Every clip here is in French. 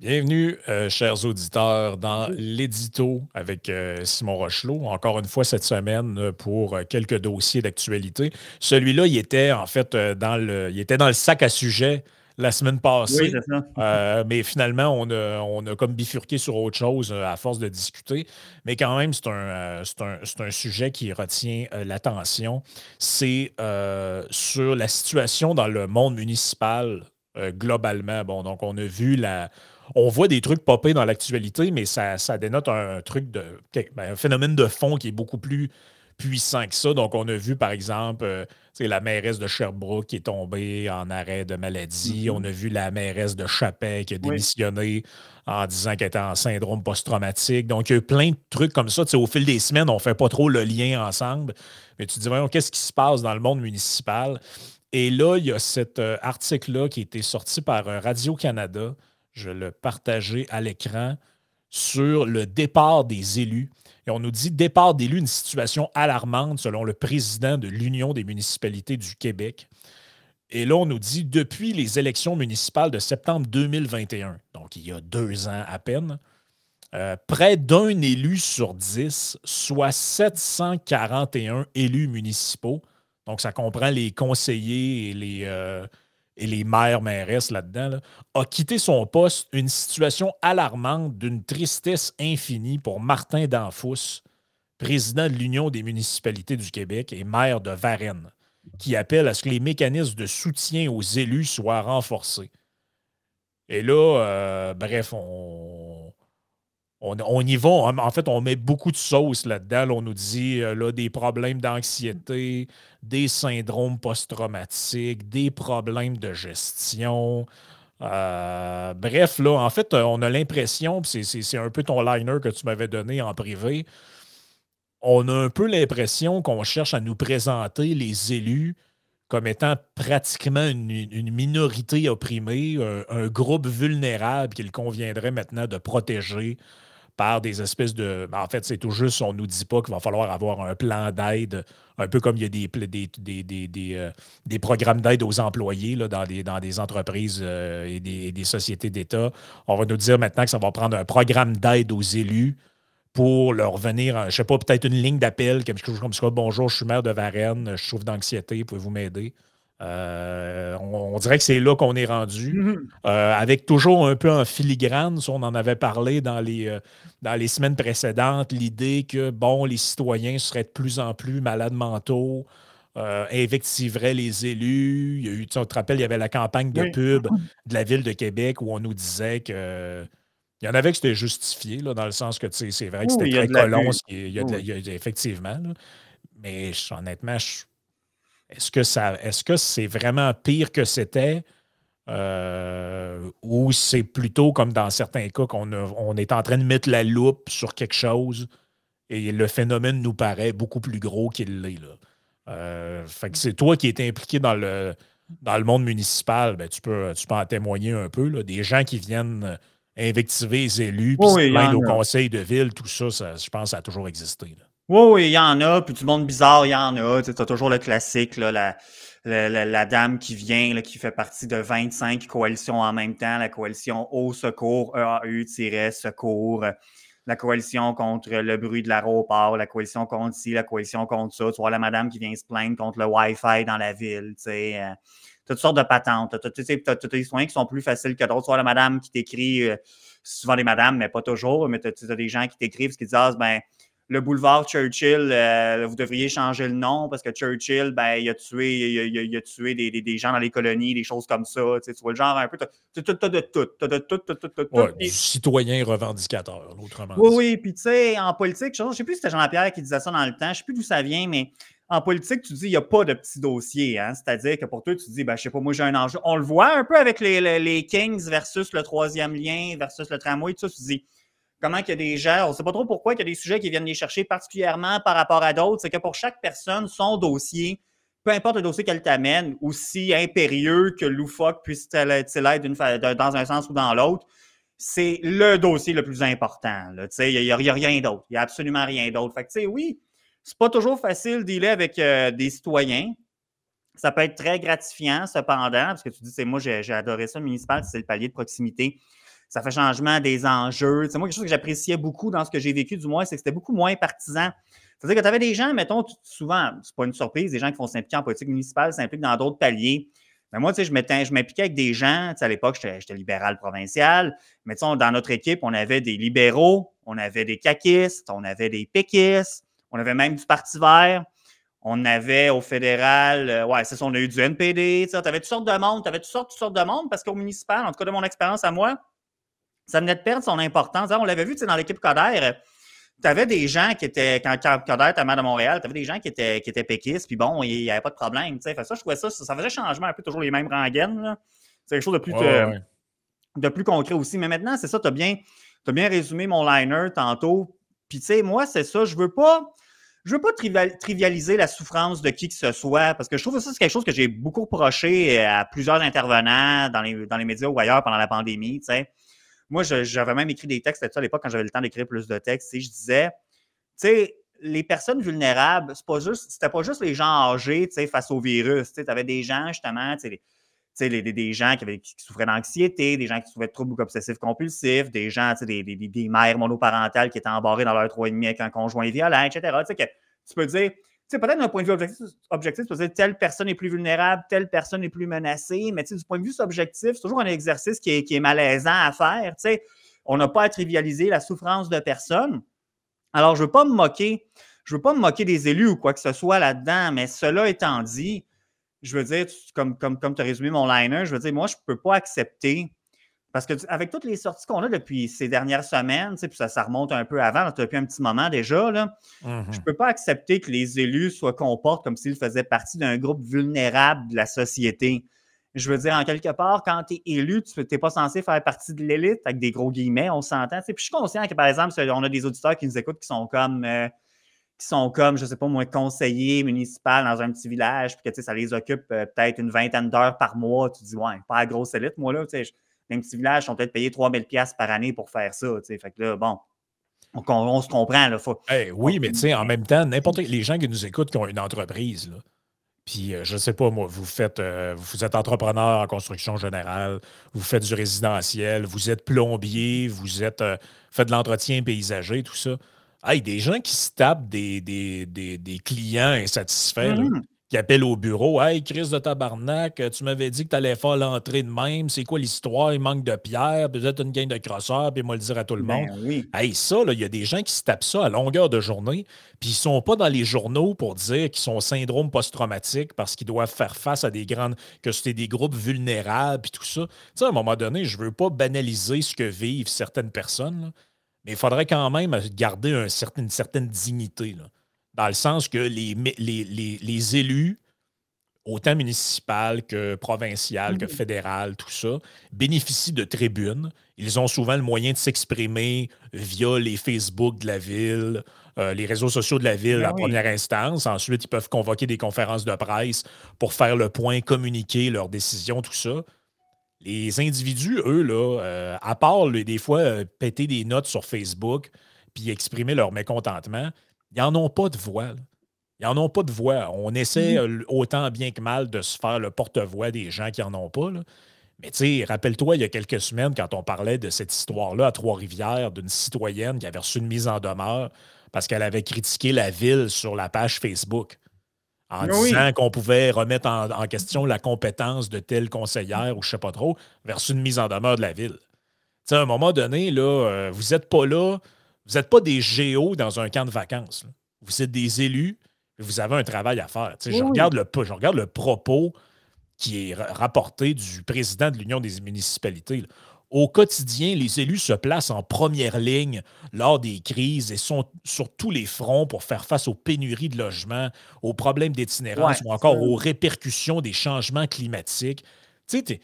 Bienvenue, euh, chers auditeurs, dans l'édito avec euh, Simon Rochelot. Encore une fois cette semaine euh, pour quelques dossiers d'actualité. Celui-là, il était en fait dans le, il était dans le sac à sujet la semaine passée. mais finalement, on a, on a, comme bifurqué sur autre chose à force de discuter. Mais quand même, c'est un, un, un, sujet qui retient l'attention. C'est sur la situation dans le monde municipal globalement. Bon, donc on a vu la on voit des trucs popper dans l'actualité, mais ça, dénote un truc de. Ben, un phénomène de fond qui est beaucoup plus puissant que ça. Donc, on a vu, par exemple, euh, la mairesse de Sherbrooke qui est tombée en arrêt de maladie. Mm-hmm. On a vu la mairesse de Chapin qui a démissionné en disant qu'elle était en syndrome post-traumatique. Donc, il y a eu plein de trucs comme ça. au fil des semaines, on ne fait pas trop le lien ensemble. Mais tu te dis, voyons, qu'est-ce qui se passe dans le monde municipal? Et là, il y a cet euh, article-là qui a été sorti par euh, Radio-Canada je le partageais à l'écran, sur le départ des élus. Et on nous dit départ d'élus, une situation alarmante selon le président de l'Union des municipalités du Québec. Et là, on nous dit depuis les élections municipales de septembre 2021, donc il y a deux ans à peine, euh, près d'un élu sur dix, soit 741 élus municipaux, donc ça comprend les conseillers et les, euh, et les maires, mairesses là-dedans, a quitté son poste, une situation alarmante d'une tristesse infinie pour Martin Danfous, président de l'Union des municipalités du Québec et maire de Varennes, qui appelle à ce que les mécanismes de soutien aux élus soient renforcés. Et là, euh, bref, on, on, y va. En fait, on met beaucoup de sauce là-dedans. on nous dit euh, là, des problèmes d'anxiété, des syndromes post-traumatiques, des problèmes de gestion. Euh, bref, là, en fait, on a l'impression, c'est un peu ton liner que tu m'avais donné en privé, on a un peu l'impression qu'on cherche à nous présenter les élus comme étant pratiquement une, minorité opprimée, un, groupe vulnérable qu'il conviendrait maintenant de protéger des espèces de. En fait, c'est tout juste, on ne nous dit pas qu'il va falloir avoir un plan d'aide, un peu comme il y a des, des, euh, des, programmes d'aide aux employés là, dans, des, dans des entreprises euh, et, des, sociétés d'État. On va nous dire maintenant que ça va prendre un programme d'aide aux élus pour leur venir, je ne sais pas, peut-être une ligne d'appel, quelque chose comme ça. Bonjour, je suis maire de Varennes, je souffre d'anxiété, pouvez-vous m'aider? Euh, on, dirait que c'est là qu'on est rendu, mhm. euh, avec toujours un peu en filigrane, on en avait parlé dans les, euh, dans les semaines précédentes, l'idée que bon, les citoyens seraient de plus en plus malades mentaux, invectiveraient les élus. Il y a eu, tu te rappelles, il y avait la campagne de pub de la ville de Québec où on nous disait que. Il y en avait que c'était justifié, là, dans le sens que c'est vrai que c'était très colon, il y a, effectivement. mais honnêtement, je est-ce que ça, est-ce que c'est vraiment pire que c'était? Euh, ou c'est plutôt comme dans certains cas qu'on on est en train de mettre la loupe sur quelque chose et le phénomène nous paraît beaucoup plus gros qu'il l'est. Là. Euh, fait que c'est toi qui es impliqué dans le, dans le monde municipal, ben, tu, peux, tu peux en témoigner un peu. Là. Des gens qui viennent invectiver les élus, puis oui, au conseil de ville, tout ça, ça, je pense, ça a toujours existé. Oui, oui, il y en a. Puis du monde bizarre, il y en a. Tu as toujours le classique, la, la, dame qui vient, qui fait partie de 25 coalitions en même temps. La coalition Au Secours, EAU-Secours, la coalition contre le bruit de l'aéroport, la coalition contre ci, la coalition contre ça. Tu vois la madame qui vient se plaindre contre le Wi-Fi dans la ville. Tu sais. Euh, toutes sortes de patentes. Tu as, des soins qui sont plus faciles que d'autres. Tu la madame qui t'écrit, euh, souvent des madames, mais pas toujours, mais tu as, des gens qui t'écrivent, qui disent, ah, ben, le boulevard Churchill, euh, vous devriez changer le nom parce que Churchill, ben, il a tué, il a, tué des, des, gens dans les colonies, des choses comme ça. Tu, vois le genre un peu. Tu as, de tout. Tu de tout, tout, tout, tout. Ouais, citoyen revendicateur, autrement. Oui, oui. Puis tu sais, en politique, je ne sais plus si c'était Jean-Pierre qui disait ça dans le temps, je ne sais plus d'où ça vient, mais en politique, tu dis il n'y a pas de petits dossiers. Hein? C'est-à-dire que pour toi, tu dis, ben, je sais pas, moi j'ai un enjeu. On le voit un peu avec les, les, les Kings versus le troisième lien, versus le tramway, tout ça, tu dis comment il y a des gens, on ne sait pas trop pourquoi il y a des sujets qui viennent les chercher particulièrement par rapport à d'autres, c'est que pour chaque personne, son dossier, peu importe le dossier qu'elle t'amène, aussi impérieux que loufoque puisse-t-il dans un sens ou dans l'autre, c'est le dossier le plus important. Il n'y a, rien d'autre. Il n'y a absolument rien d'autre. Fait que, oui, c'est pas toujours facile d'y avec euh, des citoyens. Ça peut être très gratifiant, cependant, parce que tu dis, c'est moi, j'ai adoré ça, municipal, c'est le palier de proximité ça fait changement des enjeux. C'est moi, quelque chose que j'appréciais beaucoup dans ce que j'ai vécu, du moins, c'est que c'était beaucoup moins partisan. C'est-à-dire que tu avais des gens, mettons, souvent, c'est pas une surprise, des gens qui font s'impliquer en politique municipale s'impliquent dans d'autres paliers. Mais moi, tu sais, je m'impliquais avec des gens, à l'époque, j'étais libéral provincial, mais tu sais, dans notre équipe, on avait des libéraux, on avait des caquistes, on avait des péquistes, on avait même du Parti vert, on avait au fédéral, euh, ouais, c'est ça, on a eu du NPD, tu avais toutes sortes de monde, tu avais toutes toutes sortes de monde, parce qu'au municipal, en tout cas de mon expérience à moi, ça venait de perdre son importance. On l'avait vu, dans l'équipe Coder, tu avais des gens qui étaient, quand Coder était maire de Montréal, tu avais des gens qui étaient, qui étaient péquistes, puis bon, il n'y avait pas de problème. Tu sais. Fait ça, je trouvais ça, ça faisait changement un peu, toujours les mêmes rengaines. C'est quelque chose de plus, de plus concret aussi. Mais maintenant, c'est ça, tu as bien, as bien résumé mon liner tantôt. Puis, tu sais, moi, c'est ça, je veux pas. Je veux pas trivialiser la souffrance de qui que ce soit, parce que je trouve que ça, c'est quelque chose que j'ai beaucoup reproché à plusieurs intervenants dans les, dans les médias ou ailleurs pendant la pandémie. Tu sais moi, j'avais même écrit des textes à l'époque quand j'avais le temps d'écrire plus de textes. Je disais, tu sais, les personnes vulnérables, c'est pas c'était pas juste les gens âgés, tu sais, face au virus. Tu avais des gens, justement, tu sais, des gens qui, souffraient d'anxiété, des gens qui souffraient de troubles obsessifs compulsifs, des gens, des, des, des, mères monoparentales qui étaient embarrées dans leur trois et demi avec un conjoint violent, etc. Tu sais, que tu peux dire, peut-être d'un point de vue objectif, objectif peux dire telle personne est plus vulnérable, telle personne est plus menacée, mais du point de vue subjectif, c'est toujours un exercice qui est, qui est malaisant à faire. On n'a pas à trivialiser la souffrance de personne. Alors, je ne veux pas me moquer, je veux pas me moquer des élus ou quoi que ce soit là-dedans, mais cela étant dit, je veux dire, comme, comme, comme tu as résumé mon liner, je veux dire, moi, je ne peux pas accepter parce que avec toutes les sorties qu'on a depuis ces dernières semaines, puis ça, ça remonte un peu avant, depuis un petit moment déjà, là, je ne mm-hmm. peux pas accepter que les élus soient comportent comme s'ils faisaient partie d'un groupe vulnérable de la société. Je veux dire, en quelque part, quand tu es élu, tu n'es pas censé faire partie de l'élite, avec des gros guillemets, on s'entend. Puis je suis conscient que, par exemple, on a des auditeurs qui nous écoutent qui sont comme, euh, qui sont comme je ne sais pas moi, conseillers municipaux dans un petit village, puis que ça les occupe euh, peut-être une vingtaine d'heures par mois. Tu dis, ouais, pas la grosse élite, moi, là. Tu sais, les petits villages sont peut-être payés 3000 pièces par année pour faire ça. Fait que là, bon, on, se comprend. Là, faut, oui, mais tu sais, en même temps, n'importe les gens qui nous écoutent qui ont une entreprise, là, puis euh, je ne sais pas, moi, vous faites euh, vous êtes entrepreneur en construction générale, vous faites du résidentiel, vous êtes plombier, vous êtes euh, faites de l'entretien paysager, tout ça. Hey, des gens qui se tapent des, des, clients insatisfaits. Mmh qui appelle au bureau. Hey, Chris de tabarnak, tu m'avais dit que tu allais faire l'entrée de même. C'est quoi l'histoire? Il manque de pierre, peut-être une gaine de crosseur, puis moi le dire à tout le ben monde. oui. Hey, ça, il y a des gens qui se tapent ça à longueur de journée, puis ils sont pas dans les journaux pour dire qu'ils sont syndrome post-traumatique parce qu'ils doivent faire face à des grandes. que c'était des groupes vulnérables, puis tout ça. Tu sais, à un moment donné, je veux pas banaliser ce que vivent certaines personnes, mais il faudrait quand même garder un certain, une certaine dignité. Là dans le sens que les, les, élus, autant municipal que provincial, que mhm. fédéral, tout ça, bénéficient de tribunes. Ils ont souvent le moyen de s'exprimer via les Facebook de la ville, euh, les réseaux sociaux de la ville en première instance. Ensuite, ils peuvent convoquer des conférences de presse pour faire le point, communiquer leurs décisions, tout ça. Les individus, eux, là, euh, à part des fois euh, péter des notes sur Facebook puis exprimer leur mécontentement, ils n'en ont pas de voix. Ils n'en ont pas de voix. On essaie mm-hmm. euh, autant bien que mal de se faire le porte-voix des gens qui n'en ont pas. Mais tu sais, rappelle-toi, il y a quelques semaines, quand on parlait de cette histoire-là à Trois-Rivières, d'une citoyenne qui avait reçu une mise en demeure parce qu'elle avait critiqué la ville sur la page Facebook en disant qu'on pouvait remettre en, question la compétence de telle conseillère ou je ne sais pas trop, versus une mise en demeure de la ville. sais, à un moment donné, là, euh, vous n'êtes pas là vous n'êtes pas des géos dans un camp de vacances. Vous êtes des élus, vous avez un travail à faire. je, regarde le, je regarde le propos qui est rapporté du président de l'Union des municipalités. Au quotidien, les élus se placent en première ligne lors des crises et sont sur tous les fronts pour faire face aux pénuries de logements, aux problèmes d'itinérance ou encore aux répercussions des changements climatiques. Tu sais,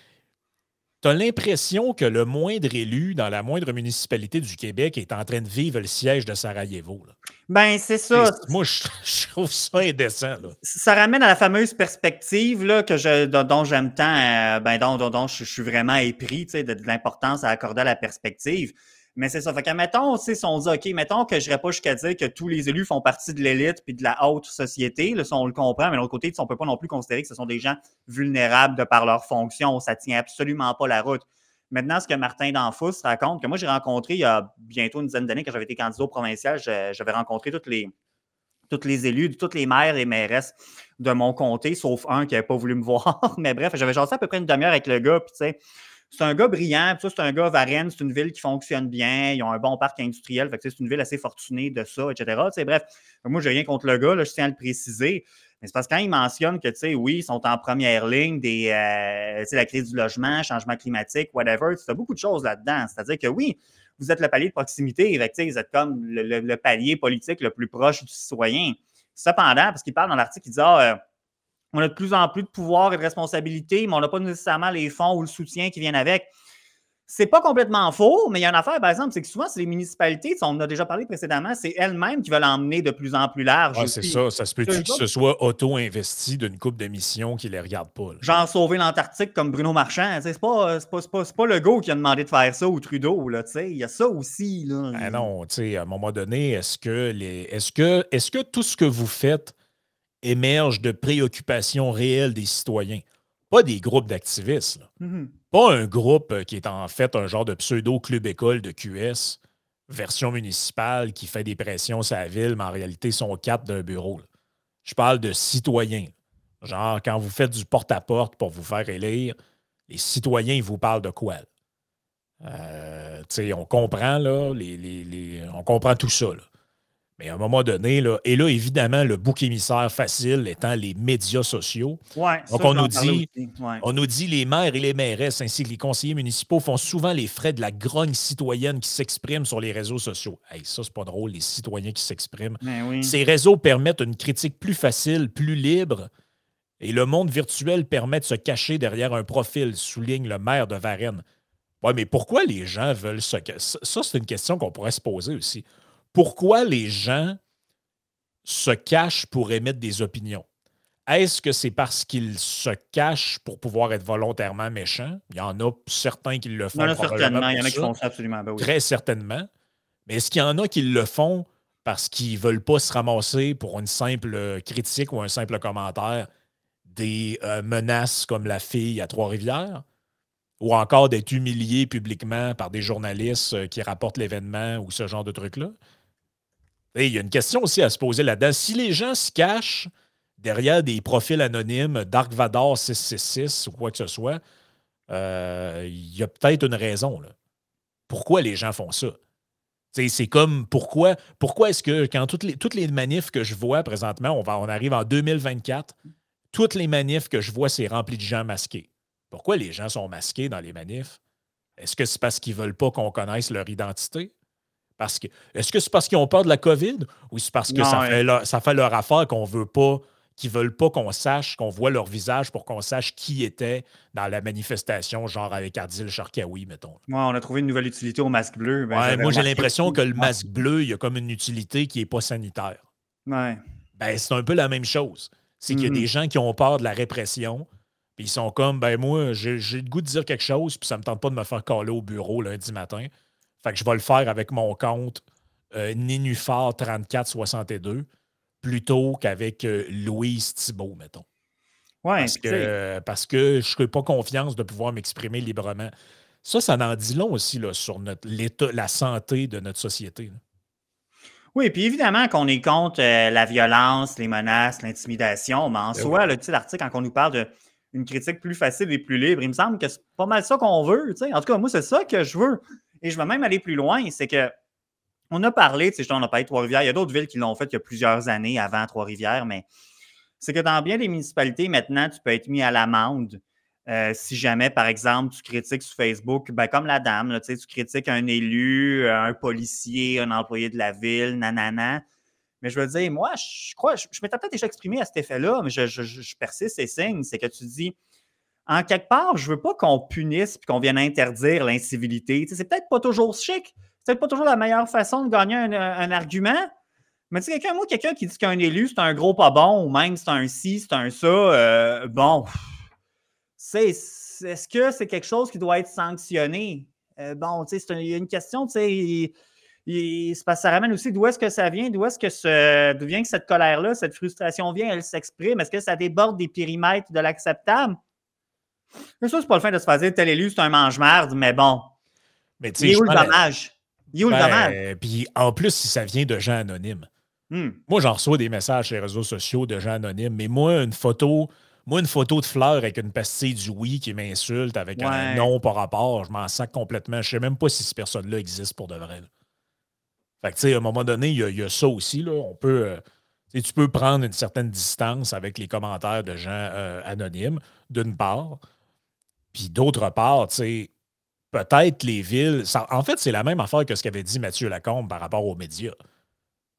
tu as l'impression que le moindre élu dans la moindre municipalité du Québec est en train de vivre le siège de Sarajevo. Ben, c'est ça. Moi, je, trouve ça indécent. Ça ramène à la fameuse perspective là, que je, dont j'aime tant, euh, ben, dont, dont, je, suis vraiment épris de, de l'importance à accorder à la perspective. Mais c'est ça. Fait que, mettons, si on dit, OK, mettons que je n'irais pas jusqu'à dire que tous les élus font partie de l'élite puis de la haute société. Là, on le comprend, mais de l'autre côté, on ne peut pas non plus considérer que ce sont des gens vulnérables de par leur fonction. Ça tient absolument pas la route. Maintenant, ce que Martin Danfous raconte, que moi j'ai rencontré il y a bientôt une dizaine d'années, quand j'avais été candidat au provincial, j'avais rencontré toutes les, toutes les élus, toutes les maires et mairesses de mon comté, sauf un qui n'avait pas voulu me voir. Mais bref, j'avais jasé à peu près une demi-heure avec le gars, puis tu sais, c'est un gars brillant, c'est un gars Varennes, c'est une ville qui fonctionne bien, ils ont un bon parc industriel, c'est une ville assez fortunée de ça, etc. bref, moi, j'ai rien contre le gars, je tiens à le préciser. Mais c'est parce que quand il mentionne que, tu sais, oui, ils sont en première ligne des, euh, la crise du logement, changement climatique, whatever, tu as beaucoup de choses là-dedans. C'est-à-dire que oui, vous êtes le palier de proximité, vous êtes comme le, palier politique le plus proche du citoyen. Cependant, parce qu'il parle dans l'article, il dit ah, euh, on a de plus en plus de pouvoir et de responsabilités, mais on n'a pas nécessairement les fonds ou le soutien qui viennent avec. C'est pas complètement faux, mais il y a une affaire, par exemple, c'est que souvent, c'est les municipalités, on en a déjà parlé précédemment, c'est elles-mêmes qui veulent emmener de plus en plus large. c'est ça. Ça se peut-tu que ce soit auto-investi d'une coupe de missions qui ne les regarde pas? Genre sauver l'Antarctique comme Bruno Marchand. C'est pas, pas, pas, pas, le go qui a demandé de faire ça ou Trudeau. Il y a ça aussi. Là. Ah non, à un moment donné, est-ce que, les, est-ce que, est-ce que tout ce que vous faites émerge de préoccupations réelles des citoyens? Pas des groupes d'activistes. Mm-hmm. Pas un groupe euh, qui est en fait un genre de pseudo-club école de QS, version municipale, qui fait des pressions sur la ville, mais en réalité sont quatre d'un bureau. Je parle de citoyens. Genre, quand vous faites du porte-à-porte pour vous faire élire, les citoyens, ils vous parlent de quoi? Euh, on comprend, là, les, on comprend tout ça. Mais à un moment donné, là, et là, évidemment, le bouc émissaire facile étant les médias sociaux. Ouais, Donc, on, nous dit, on nous dit les maires et les mairesses ainsi que les conseillers municipaux font souvent les frais de la grogne citoyenne qui s'exprime sur les réseaux sociaux. Hey, ça, c'est pas drôle, les citoyens qui s'expriment. Ben Ces réseaux permettent une critique plus facile, plus libre. Et le monde virtuel permet de se cacher derrière un profil, souligne le maire de Varennes. Oui, mais pourquoi les gens veulent se cacher? Ça, c'est une question qu'on pourrait se poser aussi pourquoi les gens se cachent pour émettre des opinions? Est-ce que c'est parce qu'ils se cachent pour pouvoir être volontairement méchants? Il y en a certains qui le font. Il y en a certainement. Il y en a qui font ça absolument. Ben Très certainement. Mais est-ce qu'il y en a qui le font parce qu'ils ne veulent pas se ramasser pour une simple critique ou un simple commentaire des euh, menaces comme la fille à Trois-Rivières? Ou encore d'être humilié publiquement par des journalistes euh, qui rapportent l'événement ou ce genre de il y a une question aussi à se poser là-dedans. Si les gens se cachent derrière des profils anonymes Dark Vador 666 ou quoi que ce soit, euh, il y a peut-être une raison. Pourquoi les gens font ça? C'est comme pourquoi, pourquoi est-ce que quand toutes les, toutes les manifs que je vois présentement, on, va, on arrive en 2024, toutes les manifs que je vois, c'est rempli de gens masqués. Pourquoi les gens sont masqués dans les manifs? Est-ce que c'est parce qu'ils ne veulent pas qu'on connaisse leur identité? Parce que, est-ce que c'est parce qu'ils ont peur de la COVID ou c'est parce que ça, fait leur, ça fait leur affaire qu'on veut pas, qu'ils veulent pas qu'on sache, qu'on voit leur visage pour qu'on sache qui était dans la manifestation, genre avec Adil Sharkawi, mettons. Moi, on a trouvé une nouvelle utilité au masque bleu. Ben, moi, j'ai l'impression que le masque bleu, il y a comme une utilité qui n'est pas sanitaire. Ouais. Ben, c'est un peu la même chose. C'est qu'il y a des mm-hmm. gens qui ont peur de la répression, puis ils sont comme, ben moi, j'ai le goût de dire quelque chose, puis ça me tente pas de me faire caler au bureau lundi matin. Fait que je vais le faire avec mon compte euh, Nénuphar 3462 plutôt qu'avec euh, Louise Thibault, mettons. Ouais, parce, que, parce que je n'ai pas confiance de pouvoir m'exprimer librement. Ça, ça en dit long aussi là, sur notre, l'état, la santé de notre société. Oui, puis évidemment qu'on est contre euh, la violence, les menaces, l'intimidation, mais en ben soi, le l'article, quand on nous parle d'une critique plus facile et plus libre, il me semble que c'est pas mal ça qu'on veut. En tout cas, moi, c'est ça que je veux. Et je vais même aller plus loin, c'est que on a parlé, tu sais, on a parlé de Trois-Rivières. Il y a d'autres villes qui l'ont fait il y a plusieurs années avant Trois-Rivières, mais c'est que dans bien des municipalités, maintenant, tu peux être mis à l'amende euh, si jamais, par exemple, tu critiques sur Facebook, ben, comme la dame, tu, critiques un élu, un policier, un employé de la ville, nanana. Mais je veux dire, moi, je crois, je, m'étais peut-être déjà exprimé à cet effet-là, mais je, je persiste et signe, c'est que tu dis, en quelque part, je veux pas qu'on punisse et qu'on vienne interdire l'incivilité. c'est peut-être pas toujours chic, c'est peut-être pas toujours la meilleure façon de gagner un, argument. Mais tu quelqu'un, moi, quelqu'un qui dit qu'un élu, c'est un gros pas bon, ou même c'est un ci, c'est un ça, euh, bon, c'est, est-ce que c'est quelque chose qui doit être sanctionné? Euh, bon, tu sais, il y a une question, tu sais, ça ramène aussi d'où est-ce que ça vient, d'où est-ce que ce, d'où vient que cette colère-là, cette frustration vient, elle s'exprime, est-ce que ça déborde des périmètres de l'acceptable? C'est ça, c'est pas le fin de se faire dire tel élu, c'est un mange-merde, mais bon. Mais Il est où le dommage? Il est où le dommage? Ben, puis en plus, si ça vient de gens anonymes. Hmm. Moi, j'en reçois des messages sur les réseaux sociaux de gens anonymes, mais moi, une photo, moi, une photo de fleurs avec une pastille du oui qui m'insulte avec un nom par rapport, je m'en sac complètement. Je sais même pas si cette personne-là existe pour de vrai. là. Fait que, tu sais, à un moment donné, il y, y a ça aussi. Là. On peut, euh, tu peux prendre une certaine distance avec les commentaires de gens euh, anonymes, d'une part. Puis d'autre part, tu sais, peut-être les villes. ça- en fait, c'est la même affaire que ce qu'avait dit Mathieu Lacombe par rapport aux médias.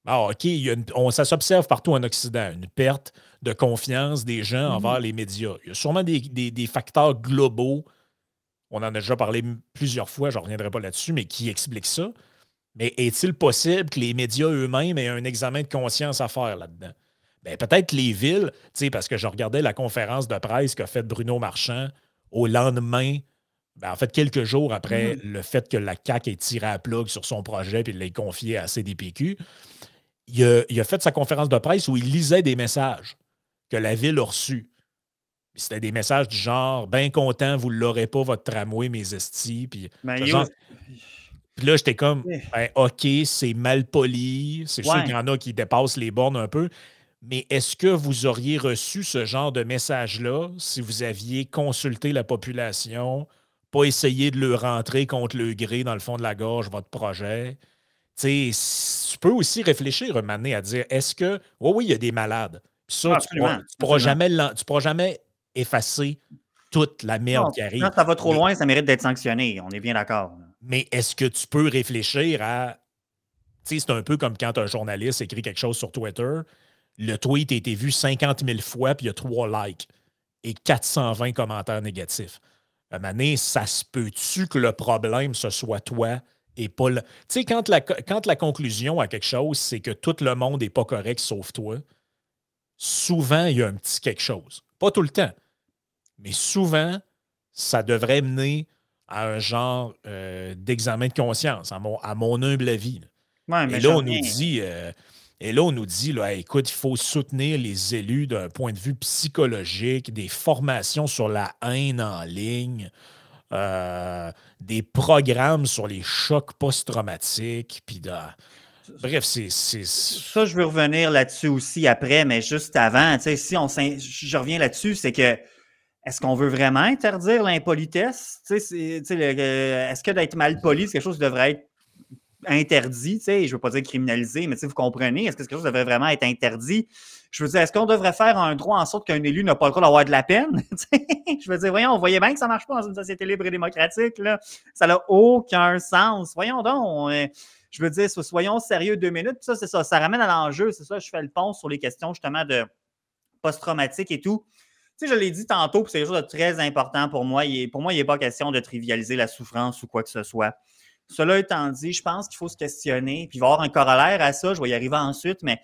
Ah, OK, il y a une- on, ça s'observe partout en Occident, une perte de confiance des gens envers les médias. Il y a sûrement des, des- des facteurs globaux, on en a déjà parlé plusieurs fois, je ne reviendrai pas là-dessus, mais qui expliquent ça. Mais est-il possible que les médias eux-mêmes aient un examen de conscience à faire là-dedans? Ben, peut-être les villes, tu sais, parce que je regardais la conférence de presse qu'a faite Bruno Marchand au lendemain, ben, en fait, quelques jours après le fait que la CAQ ait tiré à plug sur son projet et l'ait confié à CDPQ. Il a, il a fait sa conférence de presse où il lisait des messages que la ville a reçus. C'était des messages du genre Bien content, vous ne l'aurez pas, votre tramway, mes estis. Puis, Ben, ce il est genre- où- puis là, j'étais comme Ouais. ben, OK, c'est mal poli. C'est sûr Ouais. qu'il y en a qui dépassent les bornes un peu. Mais est-ce que vous auriez reçu ce genre de message-là si vous aviez consulté la population, pas essayé de le rentrer contre le gré dans le fond de la gorge, votre projet? Tu peux aussi réfléchir un moment donné à dire est-ce que. Oui, oui, il y a des malades. Puis ça, Ah, tu pourras, tu pourras jamais, tu pourras jamais effacer toute la merde Non, qui arrive. Quand ça va trop Mais- loin, ça mérite d'être sanctionné. On est bien d'accord. mais est-ce que tu peux réfléchir à. Tu sais, c'est un peu comme quand un journaliste écrit quelque chose sur Twitter. Le tweet a été vu 50 000 fois, puis il y a 3 likes et 420 commentaires négatifs. À un moment donné, ça se peut-tu que le problème, ce soit toi et pas le. Tu sais, quand la, quand la conclusion à quelque chose, c'est que tout le monde n'est pas correct sauf toi, souvent, il y a un petit quelque chose. Pas tout le temps, mais souvent, ça devrait mener à un genre euh, d'examen de conscience, à mon, à mon humble avis. là. Ouais, mais Et là, on nous dit, euh, et là, on nous dit, là, écoute, il faut soutenir les élus d'un point de vue psychologique, des formations sur la haine en ligne, euh, des programmes sur les chocs post-traumatiques, puis de- Bref, c'est. Ça, je veux revenir là-dessus aussi après, mais juste avant, si on je reviens là-dessus, c'est que est-ce qu'on veut vraiment interdire l'impolitesse? Est-ce que d'être mal poli, c'est quelque chose qui devrait être interdit? Tu sais, je ne veux pas dire criminalisé, mais tu vous comprenez, est-ce que quelque chose devrait vraiment être interdit? Je veux dire, est-ce qu'on devrait faire un droit en sorte qu'un élu n'a pas le droit d'avoir de la peine? Je veux dire, voyons, on voyait bien que ça ne marche pas dans une société libre et démocratique. Là. Ça n'a aucun sens. Voyons donc. je veux dire, so- soyons sérieux deux minutes. Puis ça, c'est ça. Ça ramène à l'enjeu. C'est ça, je fais le pont sur les questions justement de post-traumatique et tout. Tu sais, je l'ai dit tantôt, puis c'est quelque chose de très important pour moi. Pour moi, il n'est pas question de trivialiser la souffrance ou quoi que ce soit. Cela étant dit, je pense qu'il faut se questionner, puis il va y avoir un corollaire à ça, je vais y arriver ensuite, mais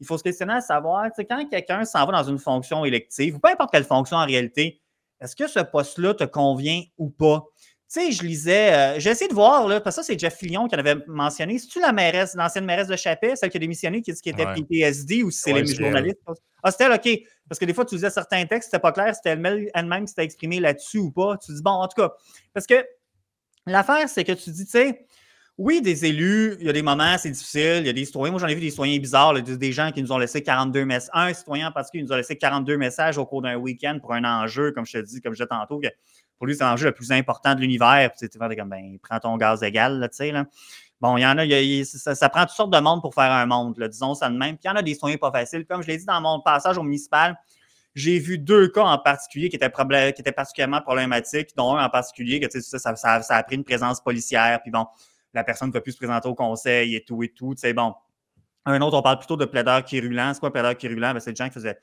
il faut se questionner à savoir, tu sais, quand quelqu'un s'en va dans une fonction élective, ou peu importe quelle fonction en réalité, est-ce que ce poste-là te convient ou pas? Tu sais, je lisais, euh, j'ai essayé de voir, là, parce que ça, c'est Jeff Fillion qui en avait mentionné. C'est-tu la mairesse, l'ancienne mairesse de Chappelle, celle qui a démissionné, qui, qui était Ouais. PTSD, ou si c'est Ouais, les journalistes? Ah, c'était elle, OK. Parce que des fois, tu disais certains textes, c'était pas clair, c'était elle-même elle-même qui s'était exprimée là-dessus ou pas. Tu dis, bon, en tout cas, parce que l'affaire, c'est que tu dis, tu sais, oui, des élus, il y a des moments, c'est difficile, il y a des citoyens. Moi, j'en ai vu des citoyens bizarres, des gens qui nous ont laissé 42 messages. Un citoyen en particulier nous a laissé 42 messages au cours d'un week-end pour un enjeu, comme je te dis, comme je disais tantôt, que pour lui, c'est l'enjeu le plus important de l'univers. Puis, tu comme, ben, prends ton gaz égal, tu sais. Bon, il y en a, ça, prend toutes sortes de monde pour faire un monde, disons ça de même. Puis il y en a des citoyens pas faciles. Comme je l'ai dit dans mon passage au municipal, j'ai vu deux cas en particulier qui étaient, qui étaient particulièrement problématiques, dont un en particulier que ça, ça- ça a pris une présence policière, puis bon, la personne ne peut plus se présenter au conseil et tout et tout. Tu sais, bon. Un autre, on parle plutôt de plaideur quérulent. C'est quoi un plaideur quérulent? Ben, c'est des gens qui faisaient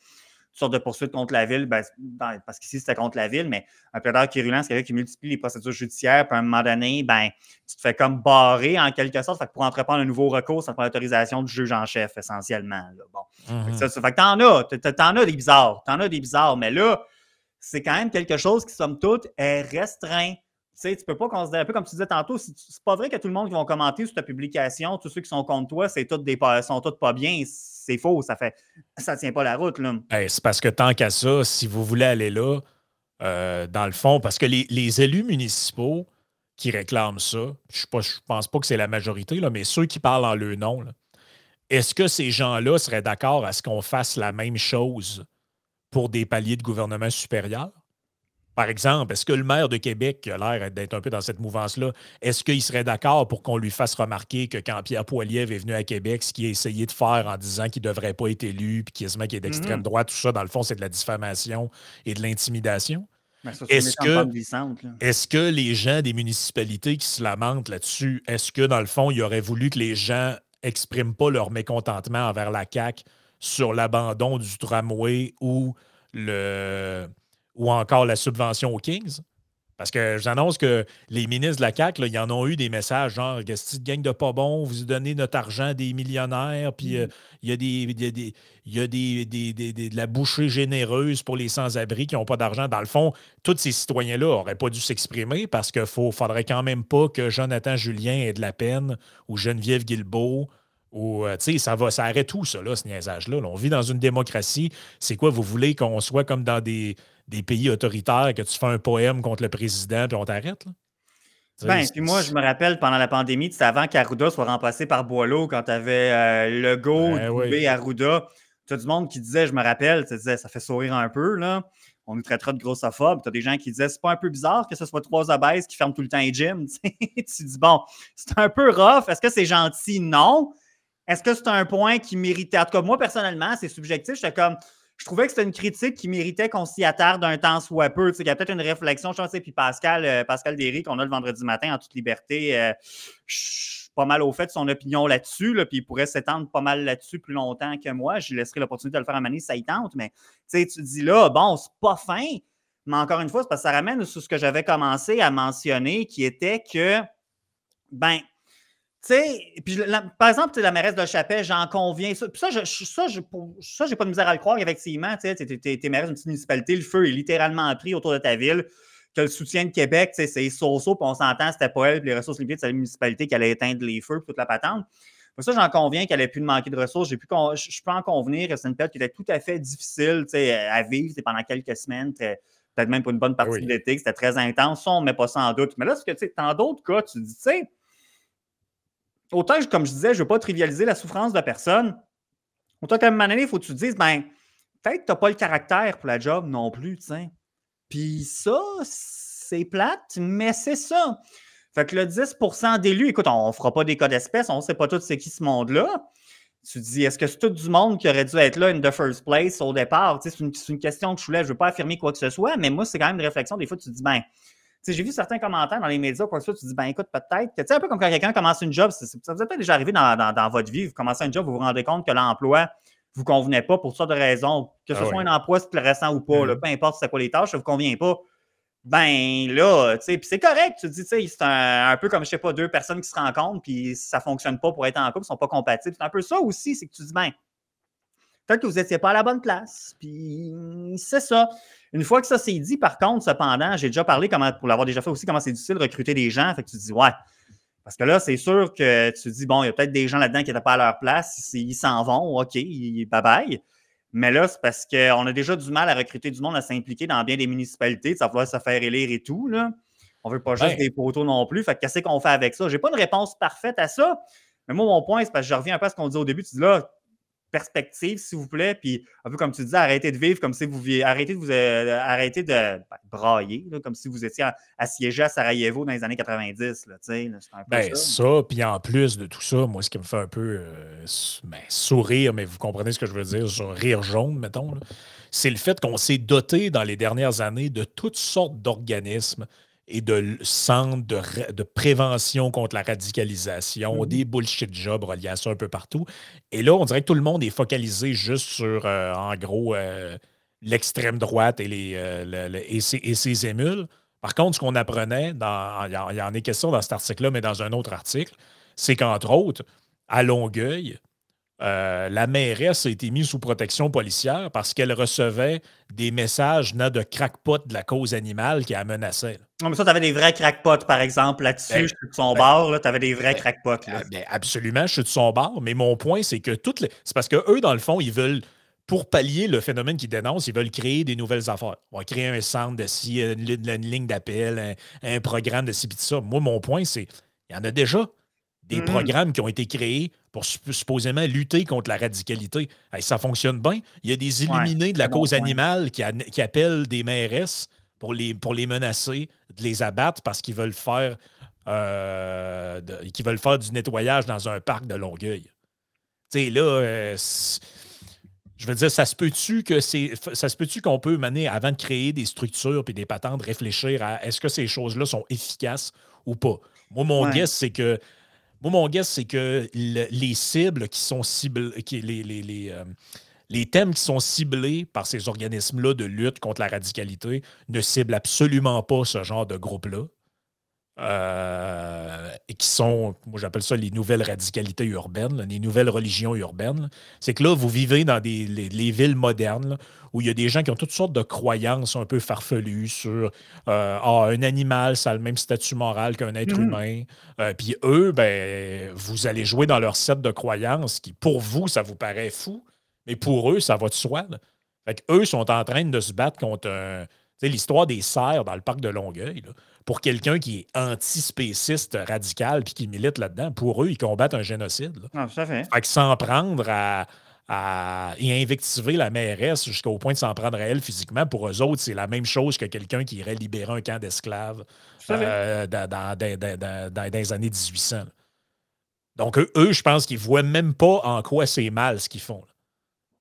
sortes de poursuites contre la ville, ben, dans- parce qu'ici, c'était contre la ville, mais un plaideur quérulent, c'est quelqu'un qui multiplie les procédures judiciaires, puis à un moment donné, ben, tu te fais comme barrer en quelque sorte. Fait que pour entreprendre un nouveau recours, ça prend l'autorisation du juge en chef, essentiellement. là. Bon. Fait Mhm. que ça, ça fait que t'en as, t'en as des bizarres, t'en as des bizarres, mais là, c'est quand même quelque chose qui, somme toute, est restreint. Tu sais, tu peux pas considérer, un peu comme tu disais tantôt, c'est pas vrai que tout le monde qui va commenter sur ta publication, tous ceux qui sont contre toi, c'est tous des sont tous pas bien. C'est faux, ça fait ça tient pas la route, c'est parce que tant qu'à ça, si vous voulez aller là, euh, dans le fond, parce que les, élus municipaux qui réclament ça, je ne pense pas que c'est la majorité, là, mais ceux qui parlent en leur nom, est-ce que ces gens-là seraient d'accord à ce qu'on fasse la même chose pour des paliers de gouvernement supérieur? Par exemple, est-ce que le maire de Québec, qui a l'air d'être un peu dans cette mouvance-là, est-ce qu'il serait d'accord pour qu'on lui fasse remarquer que quand Pierre Poilievre est venu à Québec, ce qu'il a essayé de faire en disant qu'il ne devrait pas être élu, puis qu'il est d'extrême mm-hmm. droite, tout ça, dans le fond, c'est de la diffamation et de l'intimidation? Est-ce que, est que les gens des municipalités qui se lamentent là-dessus, est-ce que dans le fond, il aurait voulu que les gens n'expriment pas leur mécontentement envers la CAQ sur l'abandon du tramway ou le ou encore la subvention aux Kings? Parce que j'annonce que les ministres de la CAQ, ils en ont eu des messages genre cette gang de pas bon, vous donnez notre argent à des millionnaires, puis euh, il y a, des, y a, des, de la bouchée généreuse pour les sans-abri qui n'ont pas d'argent. Dans le fond, tous ces citoyens-là n'auraient pas dû s'exprimer parce qu'il ne faudrait quand même pas que Jonathan Julien ait de la peine ou Geneviève Guilbeault ou, euh, tu sais, ça va, ça arrête tout, ça, là, ce niaisage-là. On vit dans une démocratie. C'est quoi, vous voulez qu'on soit comme dans des, des pays autoritaires que tu fais un poème contre le président puis on t'arrête. Ben, puis moi, je me rappelle pendant la pandémie, avant qu'Arruda soit remplacé par Boileau, quand tu avais euh, le go ben, Arruda. Tu as du monde qui disait, je me rappelle, tu disais, ça fait sourire un peu, là. On nous traitera de grossophobes. Tu as des gens qui disaient, c'est pas un peu bizarre que ce soit trois obèses qui ferment tout le temps les gyms. tu dis, bon, c'est un peu rough. Est-ce que c'est gentil? Non. Est-ce que c'est un point qui méritait? En tout cas, moi, personnellement, c'est subjectif. J'étais comme, je trouvais que c'était une critique qui méritait qu'on s'y attarde un temps soit peu. Tu sais, il y a peut-être une réflexion, je pense, puis Pascal, euh, Pascal Derry, qu'on a le vendredi matin en toute liberté, euh, je suis pas mal au fait de son opinion là-dessus, puis il pourrait s'étendre pas mal là-dessus plus longtemps que moi. Je lui laisserai l'opportunité de le faire à Mané ça y tente, mais tu dis là, bon, c'est pas fin, mais encore une fois, c'est parce que ça ramène sur ce que j'avais commencé à mentionner, qui était que, ben, tu sais, puis par exemple, la mairesse de Chapelle, j'en conviens. Ça, ça, je, ça, ça, j'ai pas de misère à le croire, effectivement. Tu sais, t'es mairesse d'une petite municipalité, le feu est littéralement pris autour de ta ville. Que le soutien de Québec, c'est so-so, puis on s'entend, c'était pas elle, les ressources limitées, c'est la municipalité qui allait éteindre les feux, toute la patente. Ça, j'en conviens qu'elle ait pu de manquer de ressources. J'ai pu je peux en convenir c'est une période qui était tout à fait difficile à vivre pendant quelques semaines, peut-être même pour une bonne partie de l'été, c'était très intense. Ça, on ne met pas ça en doute. Mais là, ce que, tu sais, dans d'autres cas, tu dis, tu sais, autant, comme je disais, je ne veux pas trivialiser la souffrance de personne. Autant qu'à un moment donné, il faut que tu te dises, ben, peut-être que tu n'as pas le caractère pour la job non plus, sais. Puis ça, c'est plate, mais c'est ça. Fait que le 10% d'élus, écoute, on ne fera pas des cas d'espèce, on ne sait pas tout c'est qui ce monde-là. Tu te dis, est-ce que c'est tout du monde qui aurait dû être là in the first place au départ? Tu sais, c'est, une, question que je voulais, je ne veux pas affirmer quoi que ce soit, mais moi, c'est quand même une réflexion. Des fois, tu te dis, ben, j'ai vu certains commentaires dans les médias, quoi que ce soit, tu dis, ben écoute, peut-être, tu sais, un peu comme quand quelqu'un commence une job, ça, vous est peut-être déjà arrivé dans, votre vie, vous commencez un job, vous vous rendez compte que l'emploi ne vous convenait pas pour sortes de raisons, que ce ah soit un emploi stressant ou pas, mm-hmm. peu importe c'est quoi les tâches, ça ne vous convient pas. Ben là, tu sais, puis c'est correct, tu dis, tu sais, c'est un, peu comme, je sais pas, deux personnes qui se rencontrent, puis ça ne fonctionne pas pour être en couple, ils ne sont pas compatibles. C'est un peu ça aussi, c'est que tu dis, ben, peut-être que vous n'étiez pas à la bonne place, puis c'est ça. Une fois que ça s'est dit, par contre, cependant, j'ai déjà parlé, comment, pour l'avoir déjà fait aussi, comment c'est difficile de recruter des gens. Fait que tu te dis, ouais. Parce que là, c'est sûr que tu te dis, bon, il y a peut-être des gens là-dedans qui n'étaient pas à leur place. Ils s'en vont, OK, bye bye. Mais là, c'est parce qu'on a déjà du mal à recruter du monde, à s'impliquer dans bien des municipalités, ça va se faire élire et tout. Là. On ne veut pas juste des photos non plus. Fait qu'est-ce qu'on fait avec ça? Je n'ai pas une réponse parfaite à ça. Mais moi, mon point, c'est parce que je reviens un peu à ce qu'on dit au début. Tu dis là, perspective, s'il vous plaît. Puis, un peu comme tu disais, arrêtez de vivre comme si vous arrêtez de vous euh, arrêtez de ben, brailler, comme si vous étiez assiégé à Sarajevo dans les années 90. Là, un ben, ça. puis en plus de tout ça, moi, ce qui me fait un peu euh, ben, sourire, mais vous comprenez ce que je veux dire, sur rire jaune, mettons, c'est le fait qu'on s'est doté dans les dernières années de toutes sortes d'organismes et de centres de, prévention contre la radicalisation, mmh des bullshit jobs reliés à ça un peu partout. Et là, on dirait que tout le monde est focalisé juste sur, euh, en gros, euh, l'extrême droite et, les, euh, et, ses, émules. Par contre, ce qu'on apprenait, dans, il y, en est question dans cet article-là, mais dans un autre article, c'est qu'entre autres, à Longueuil, euh, la mairesse a été mise sous protection policière parce qu'elle recevait des messages venant de crackpots de la cause animale qui la menaçaient. Non, mais ça, tu avais des vrais crackpots, par exemple, là-dessus, ben, je suis de son ben, bar, tu avais des vrais ben, crackpots. absolument, je suis de son bar, mais mon point, c'est que toutes les. C'est parce que eux, dans le fond, ils veulent pour pallier le phénomène qu'ils dénoncent, ils veulent créer des nouvelles affaires. On va créer un centre de ci, une, ligne d'appel, un, programme de ci, de ça. Moi, mon point, c'est il y en a déjà des mm-hmm. programmes qui ont été créés pour supposément lutter contre la radicalité. ça fonctionne bien. Il y a des illuminés de la cause animale qui, appellent des mairesses pour les, pour les menacer, de les abattre parce qu'ils veulent faire euh, veulent faire du nettoyage dans un parc de Longueuil. Tu sais, là, euh, je veux dire, ça se peut-tu que c'est. Ça se peut-tu qu'on peut mener, avant de créer des structures et des patentes, réfléchir à est-ce que ces choses-là sont efficaces ou pas? Moi, mon guess, c'est que moi, mon guess, c'est que les les, thèmes qui sont ciblés par ces organismes-là de lutte contre la radicalité ne ciblent absolument pas ce genre de groupe-là. Euh, et qui sont, moi j'appelle ça les nouvelles radicalités urbaines, les nouvelles religions urbaines. C'est que là, vous vivez dans des, les, villes modernes où il y a des gens qui ont toutes sortes de croyances un peu farfelues sur euh, ah, un animal, ça a le même statut moral qu'un être mm-hmm. humain. Euh, puis eux, ben, vous allez jouer dans leur set de croyances qui, pour vous, ça vous paraît fou, mais pour eux, ça va de soi. Fait eux sont en train de se battre contre l'histoire des cerfs dans le parc de Longueuil. Là pour quelqu'un qui est antispéciste radical puis qui milite là-dedans, pour eux, ils combattent un génocide. Ça fait. fait que s'en prendre à, et invectiver la mairesse jusqu'au point de s'en prendre à elle physiquement, pour eux autres, c'est la même chose que quelqu'un qui irait libérer un camp d'esclaves euh, dans, les années 1800. Donc, eux, je pense qu'ils ne voient même pas en quoi c'est mal ce qu'ils font.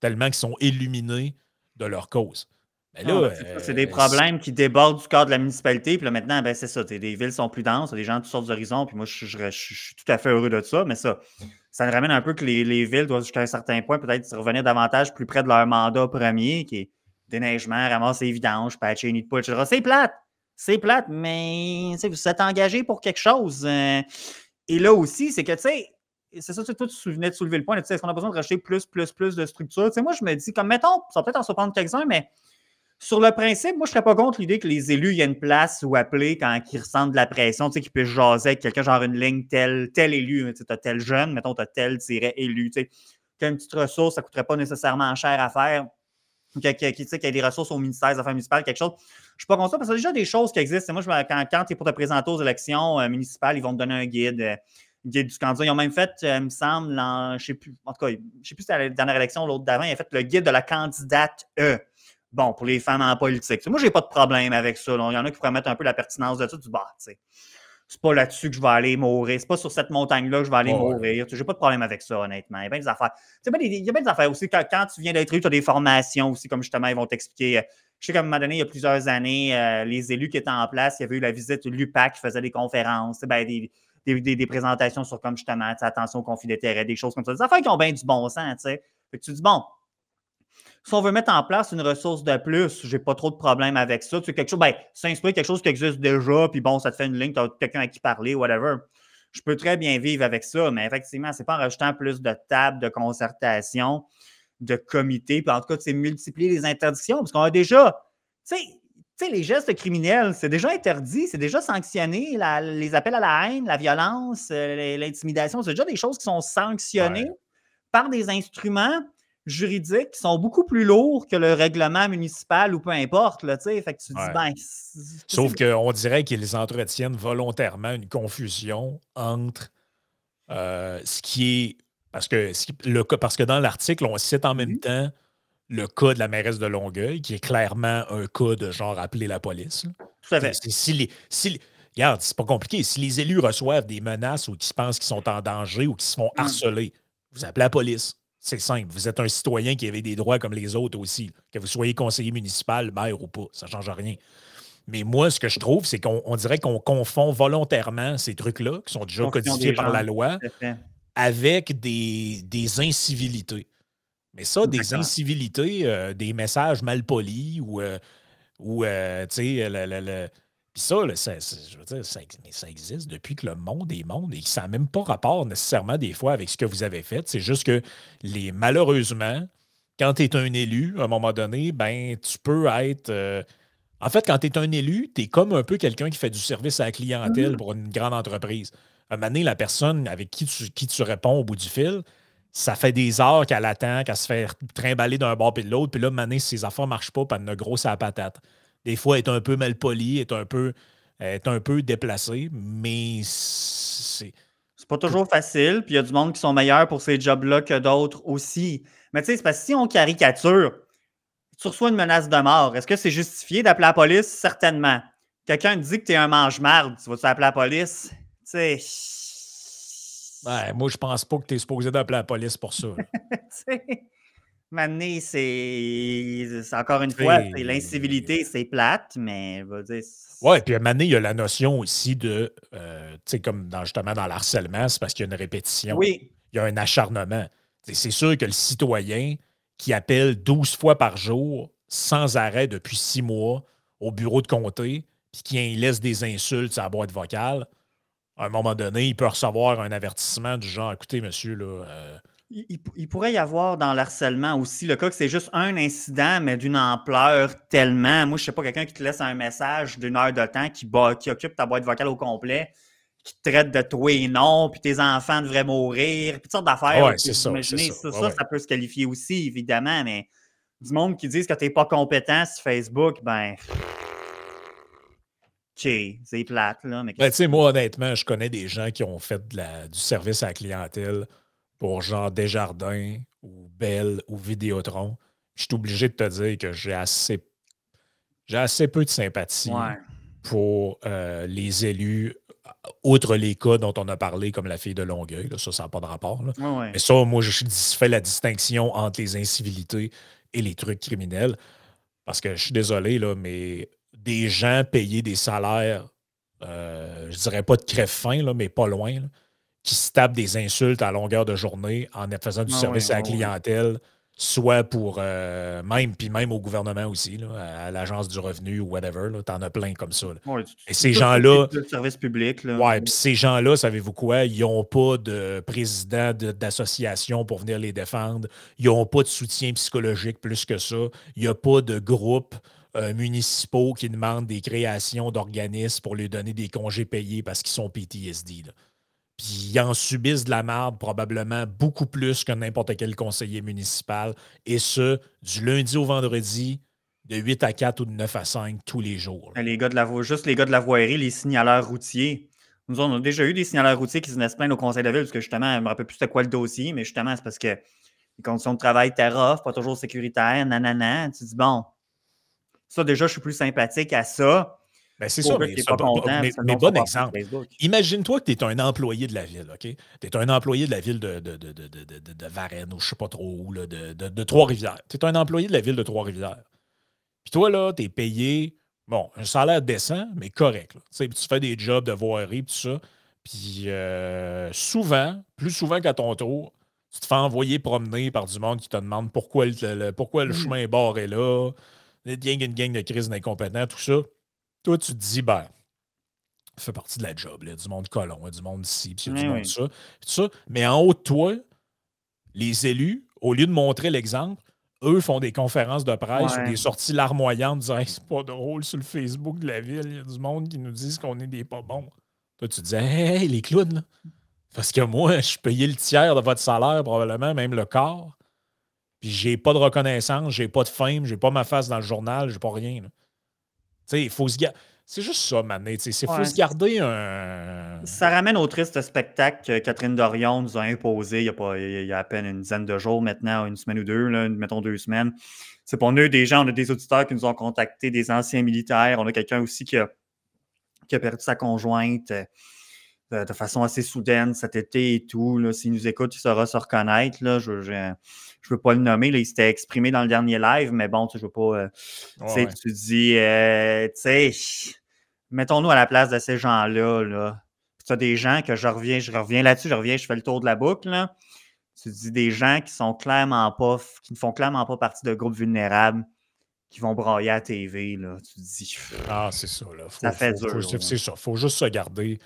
Tellement qu'ils sont illuminés de leur cause. Ah, ben, c'est des euh, problèmes qui débordent du cadre de la municipalité. Puis là, maintenant, ben, c'est ça. Les villes sont plus denses, des gens de toutes sortes d'horizons. Puis moi, je, suis tout à fait heureux de ça. Mais ça, ça me ramène un peu que les, villes doivent, jusqu'à un certain point, peut-être revenir davantage plus près de leur mandat premier, qui est déneigement, ramasser les vidanges, patcher les nids de poule, etc. C'est plate. C'est plate, mais vous êtes engagé pour quelque chose. Euh. et là aussi, c'est que, tu sais, c'est ça, toi, tu venais de soulever le point. Est-ce qu'on a besoin de racheter plus, plus, plus de structures? Tu sais, moi, je me dis, comme mettons, ça peut-être en surprendre quelques-uns, mais sur le principe, moi, je serais pas contre l'idée que les élus, y ait une place où appeler quand ils ressentent de la pression, tu sais, qu'ils puissent jaser avec quelqu'un, genre une ligne tel, tel élu, tu as tel jeune, mettons, tu as tel élu, tu sais. Tu une petite ressource, ça ne coûterait pas nécessairement cher à faire. Qu'il y ait des ressources au ministère des Affaires municipales, quelque chose. Je suis pas contre ça parce que c'est déjà des choses qui existent. Moi, je, quand, quand tu es pour te présenter aux élections euh, municipales, ils vont te donner un guide. Euh, guide du candidat. Ils ont même fait, euh, il me semble, je ne sais plus, en tout cas, je sais plus si c'était la dernière élection ou l'autre d'avant, ils ont fait le guide de la candidate E bon, pour les femmes en politique. moi, j'ai pas de problème avec ça. Il y en a qui pourraient mettre un peu la pertinence de ça. Du bah, tu sais, c'est pas là-dessus que je vais aller mourir. C'est pas sur cette montagne-là que je vais aller mourir. J'ai pas de problème avec ça, honnêtement. Il y a bien des affaires. il y a bien des affaires aussi. Quand, quand tu viens d'être élu, tu as des formations aussi, comme justement, ils vont t'expliquer. Euh, je sais qu'à un moment donné, il y a plusieurs années, euh, les élus qui étaient en place, il y avait eu la visite l'UPAC qui faisait des conférences, ben, des, des, des, présentations sur comme justement, attention au conflit d'intérêts, des choses comme ça. Des affaires qui ont bien du bon sens, tu sais. tu dis, bon, si on veut mettre en place une ressource de plus, j'ai pas trop de problème avec ça. Tu quelque chose, ben, s'inspirer quelque chose qui existe déjà, puis bon, ça te fait une ligne, tu as quelqu'un à qui parler, whatever. Je peux très bien vivre avec ça, mais effectivement, c'est pas en rajoutant plus de tables de concertation, de comités, puis en tout cas, c'est multiplier les interdictions, parce qu'on a déjà, tu sais, les gestes criminels, c'est déjà interdit, c'est déjà sanctionné. les appels à la haine, la violence, euh, l'intimidation, c'est déjà des choses qui sont sanctionnées par des instruments juridiques qui sont beaucoup plus lourds que le règlement municipal ou peu importe. Là, fait que tu dis, ben, Sauf qu'on dirait qu'ils entretiennent volontairement une confusion entre euh, ce qui est. Parce que, le, parce que dans l'article, on cite en même mm-hmm. temps le cas de la mairesse de Longueuil, qui est clairement un cas de genre appeler la police. Tout à fait. Si les, si, regarde, c'est pas compliqué. Si les élus reçoivent des menaces ou qu'ils pensent qu'ils sont en danger ou qu'ils se font mm. harceler, vous appelez la police. C'est simple. Vous êtes un citoyen qui avait des droits comme les autres aussi. Que vous soyez conseiller municipal, maire ou pas, ça ne change rien. Mais moi, ce que je trouve, c'est qu'on dirait qu'on confond volontairement ces trucs-là, qui sont déjà codifiés par la loi, avec des, incivilités. Mais ça, des incivilités, euh, des messages mal polis ou, euh, ou euh, tu sais, le, puis ça, ça, je veux dire, ça, ça, existe depuis que le monde est monde et ça n'a même pas rapport nécessairement des fois avec ce que vous avez fait. C'est juste que les malheureusement, quand tu es un élu, à un moment donné, ben tu peux être. Euh, en fait, quand tu es un élu, tu es comme un peu quelqu'un qui fait du service à la clientèle mm-hmm. pour une grande entreprise. À un moment donné, la personne avec qui tu, qui tu réponds au bout du fil, ça fait des heures qu'elle attend, qu'elle se fait trimballer d'un bord et de l'autre. Puis là, maintenant, si ses affaires ne marchent pas, puis elle a gros à la patate. Des fois, est un peu mal elle est un peu, est un peu déplacée, mais c'est. C'est pas toujours facile, puis il y a du monde qui sont meilleurs pour ces jobs-là que d'autres aussi. Mais tu sais, c'est parce que si on caricature, tu reçois une menace de mort. Est-ce que c'est justifié d'appeler la police? Certainement. Quelqu'un te dit que tu es un mange-marde, tu vas-tu appeler la police? Tu sais. Ouais, moi, je pense pas que tu es supposé d'appeler la police pour ça. Maintenant, c'est encore une fois, l'incivilité, c'est plate, mais Oui, puis à il y a la notion aussi de, euh, tu sais, comme dans, justement dans l'harcèlement, c'est parce qu'il y a une répétition. Oui. Il y a un acharnement. C'est sûr que le citoyen qui appelle 12 fois par jour, sans arrêt depuis six mois, au bureau de comté, puis qui laisse des insultes à la boîte vocale, à un moment donné, il peut recevoir un avertissement du genre écoutez, monsieur, là. Euh, il, pourrait y avoir dans l'harcèlement aussi le cas que c'est juste un incident, mais d'une ampleur tellement. Moi, je sais pas, quelqu'un qui te laisse un message d'une heure de temps qui, qui occupe ta boîte vocale au complet, qui te traite de toi et non, puis tes enfants devraient mourir, puis toutes sortes d'affaires. Ouais, c'est ça. Ça, ça, peut se qualifier aussi, évidemment, mais du monde qui disent que tu n'es pas compétent sur Facebook, ben. OK, c'est plate, là. Mais ben, tu sais, moi, honnêtement, je connais des gens qui ont fait de la, du service à la clientèle pour genre Desjardins ou Bell ou Vidéotron. Je suis obligé de te dire que j'ai assez, j'ai assez peu de sympathie pour euh, les élus, outre les cas dont on a parlé, comme la fille de Longueuil. ça, ça n'a pas de rapport. Mais ça, moi, je fais la distinction entre les incivilités et les trucs criminels. Parce que je suis désolé, là, mais des gens payés des salaires, euh, je dirais pas de crève-fin, mais pas loin, qui se tapent des insultes à longueur de journée en faisant du ah service à la clientèle, soit pour euh, même, puis même au gouvernement aussi, à l'Agence du revenu ou whatever. Tu en as plein comme ça. Et ces gens-là. service public. Oui, puis ces gens-là, savez-vous quoi? Ils n'ont pas de président d'association pour venir les défendre. Ils n'ont pas de soutien psychologique plus que ça. Il n'y a pas de groupe euh, municipaux qui demandent des créations d'organismes pour lui donner des congés payés parce qu'ils sont PTSD. Puis ils en subissent de la merde probablement beaucoup plus que n'importe quel conseiller municipal. Et ce, du lundi au vendredi, de 8 à 4 ou de 9 à 5 tous les jours. Les gars de la juste les gars de la voirie, les signaleurs routiers. Nous, on a déjà eu des signaleurs routiers qui se naissent plein au conseil de ville, parce que justement, je ne me rappelle plus c'était quoi le dossier, mais justement, c'est parce que les conditions de travail étaient rough, pas toujours sécuritaires, nanana. Tu dis, bon, ça, déjà, je suis plus sympathique à ça. Ben c'est ça, mais, mais, bon exemple. Imagine-toi que tu es un employé de la ville, OK? Tu es un employé de la ville de, de, de, de Varennes ou je ne sais pas trop où, là, de, Trois-Rivières. Tu es un employé de la ville de Trois-Rivières. Puis toi, là, tu es payé, bon, un salaire décent, mais correct. Tu fais des jobs de voirie, tout ça. Puis euh, souvent, plus souvent qu'à ton tour, tu te fais envoyer promener par du monde qui te demande pourquoi le, pourquoi le mmh. chemin barré là une gang de crise d'incompétents, tout ça. Toi, tu te dis, ben, ça fait partie de la job, là, du monde colon, du monde ici, puis du monde ça, ça. Mais en haut de toi, les élus, au lieu de montrer l'exemple, eux font des conférences de presse ou des sorties larmoyantes disant c'est pas drôle sur le Facebook de la ville, il y a du monde qui nous disent qu'on est des pas bons. Toi, tu te dis hey, les clowns, là. Parce que moi, je payais le tiers de votre salaire, probablement, même le quart. Puis j'ai pas de reconnaissance, j'ai pas de fame, j'ai pas ma face dans le journal, j'ai pas rien. Sais, il faut se garder. C'est juste ça, man. Il faut se garder un. Ça ramène au triste spectacle que Catherine Dorion nous a imposé il y a, pas, il y a à peine une dizaine de jours maintenant, une semaine ou deux, là, mettons deux semaines. C'est pour nous, des gens, on a des auditeurs qui nous ont contactés, des anciens militaires. On a quelqu'un aussi qui a, qui a perdu sa conjointe de, façon assez soudaine cet été et tout. S'il nous écoute, il saura se reconnaître. Là. Je, je veux pas le nommer, là, il s'était exprimé dans le dernier live, mais bon, tu je veux pas. Euh, tu dis, euh, tu sais, mettons-nous à la place de ces gens-là. Là. Tu as des gens que je reviens, je reviens là-dessus, je reviens, je fais le tour de la boucle. Là. Tu dis des gens qui sont clairement pas, qui ne font clairement pas partie de groupes vulnérables qui vont brailler à la TV. Là. Tu dis. Ah, c'est ça. Là. ça fait dur. C'est ça. faut juste se garder.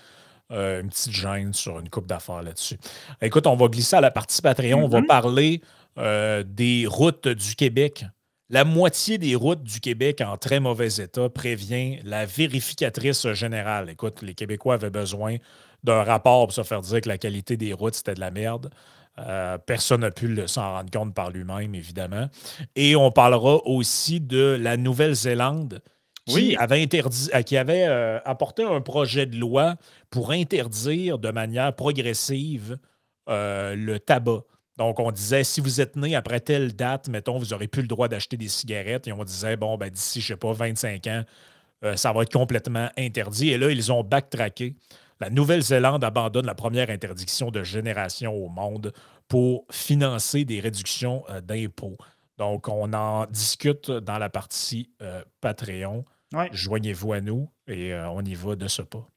Euh, une petite gêne sur une coupe d'affaires là-dessus. Écoute, on va glisser à la partie Patreon. On va mm-hmm. parler euh, des routes du Québec. La moitié des routes du Québec en très mauvais état prévient la vérificatrice générale. Écoute, les Québécois avaient besoin d'un rapport pour se faire dire que la qualité des routes, c'était de la merde. Euh, personne n'a pu s'en rendre compte par lui-même, évidemment. Et on parlera aussi de la Nouvelle-Zélande qui avait, interdit, euh, qui avait euh, apporté un projet de loi pour interdire de manière progressive le tabac. Donc, on disait, si vous êtes né après telle date, mettons, vous n'aurez plus le droit d'acheter des cigarettes. Et on disait, bon, ben, d'ici, je ne sais pas, 25 ans, ça va être complètement interdit. Et là, ils ont backtracké. La Nouvelle-Zélande abandonne la première interdiction de génération au monde pour financer des réductions euh, d'impôts. Donc, on en discute dans la partie euh, Patreon. Joignez-vous à nous et euh, on y va de ce pas.